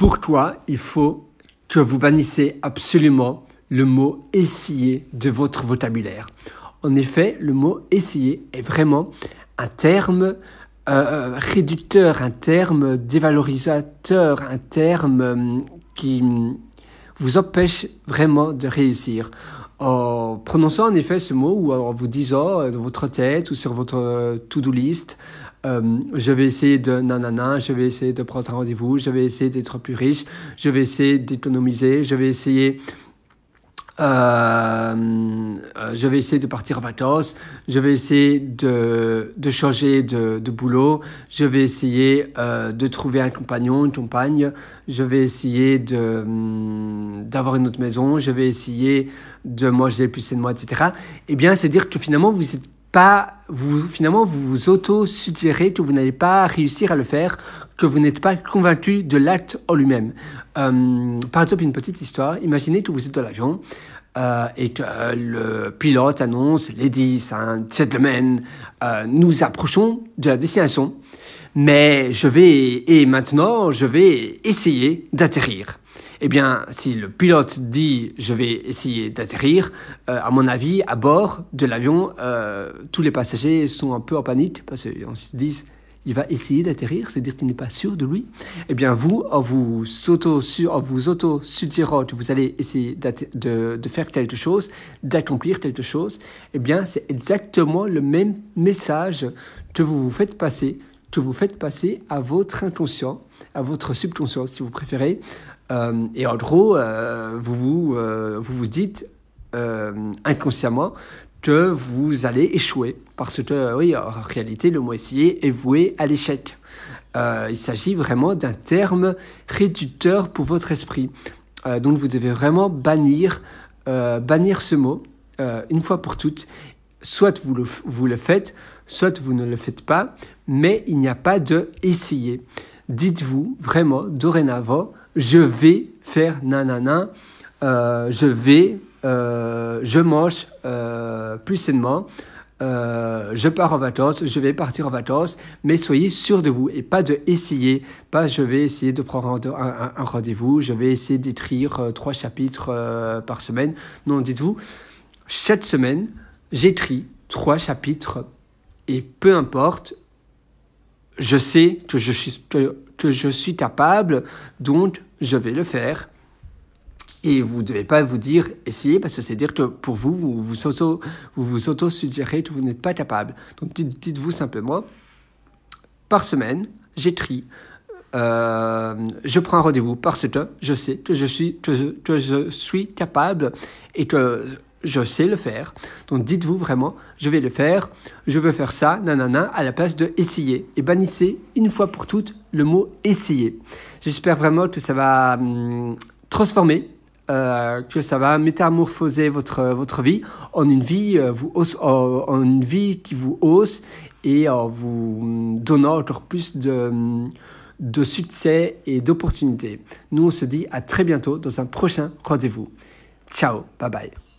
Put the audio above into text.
Pour toi, il faut que vous bannissez absolument le mot essayer de votre vocabulaire. En effet, le mot essayer est vraiment un terme euh, réducteur, un terme dévalorisateur, un terme euh, qui vous empêche vraiment de réussir. En prononçant en effet ce mot ou en vous disant euh, dans votre tête ou sur votre to-do list, je vais essayer de nanana, je vais essayer de prendre un rendez-vous, je vais essayer d'être plus riche, je vais essayer d'économiser, je vais essayer euh, euh, je vais essayer de partir en vacances, je vais essayer de, de changer de, de boulot, je vais essayer euh, de trouver un compagnon, une compagne, je vais essayer hum, d'avoir une autre maison, je vais essayer de manger plus moi, etc. Eh bien, c'est dire que finalement, vous êtes pas, vous, finalement, vous vous auto-suggérez que vous n'allez pas réussir à le faire, que vous n'êtes pas convaincu de l'acte en lui-même. Euh, par exemple, une petite histoire. Imaginez que vous êtes dans l'avion euh, et que euh, le pilote annonce, ladies and gentlemen, euh, nous approchons de la destination, mais je vais, et maintenant, je vais essayer d'atterrir. Eh bien, si le pilote dit je vais essayer d'atterrir, euh, à mon avis, à bord de l'avion, euh, tous les passagers sont un peu en panique parce qu'on se dit il va essayer d'atterrir, c'est-à-dire qu'il n'est pas sûr de lui. Eh bien, vous, en vous auto, en vous auto que vous allez essayer de, de faire quelque chose, d'accomplir quelque chose, eh bien, c'est exactement le même message que vous vous faites passer, que vous faites passer à votre inconscient, à votre subconscient, si vous préférez, euh, et en gros, euh, vous, vous, euh, vous vous dites inconsciemment que vous allez échouer. Parce que, oui, en réalité, le mot essayer est voué à l'échec. il s'agit vraiment d'un terme réducteur pour votre esprit. donc, vous devez vraiment bannir, bannir ce mot une fois pour toutes. Soit vous le, faites, soit vous ne le faites pas, mais il n'y a pas de essayer. Dites-vous vraiment, dorénavant, je vais faire nanana, euh, je vais, euh, je mange euh, plus sainement, euh, je pars en vacances, je vais partir en vacances, mais soyez sûr de vous et pas de essayer, pas je vais essayer de prendre un, rendez-vous, je vais essayer d'écrire trois chapitres par semaine. Non, dites-vous, chaque semaine, j'écris trois chapitres et peu importe, je sais que je suis, que capable, donc je vais le faire. Et vous ne devez pas vous dire essayez parce que c'est dire que pour vous, vous vous auto, vous, vous auto suggérez que vous n'êtes pas capable. Donc dites-vous simplement par semaine, j'écris, euh, je prends rendez-vous parce que je sais que je suis, que je suis capable et que je sais le faire. Donc dites-vous vraiment, je vais le faire, je veux faire ça, nanana, à la place de essayer. Et bannissez une fois pour toutes le mot essayer. J'espère vraiment que ça va hum, transformer, euh, que ça va métamorphoser votre, votre vie en une vie, euh, vous en, une vie qui vous hausse et en vous hum, donnant encore plus de, hum, de succès et d'opportunités. Nous, on se dit à très bientôt dans un prochain rendez-vous. Ciao, bye bye.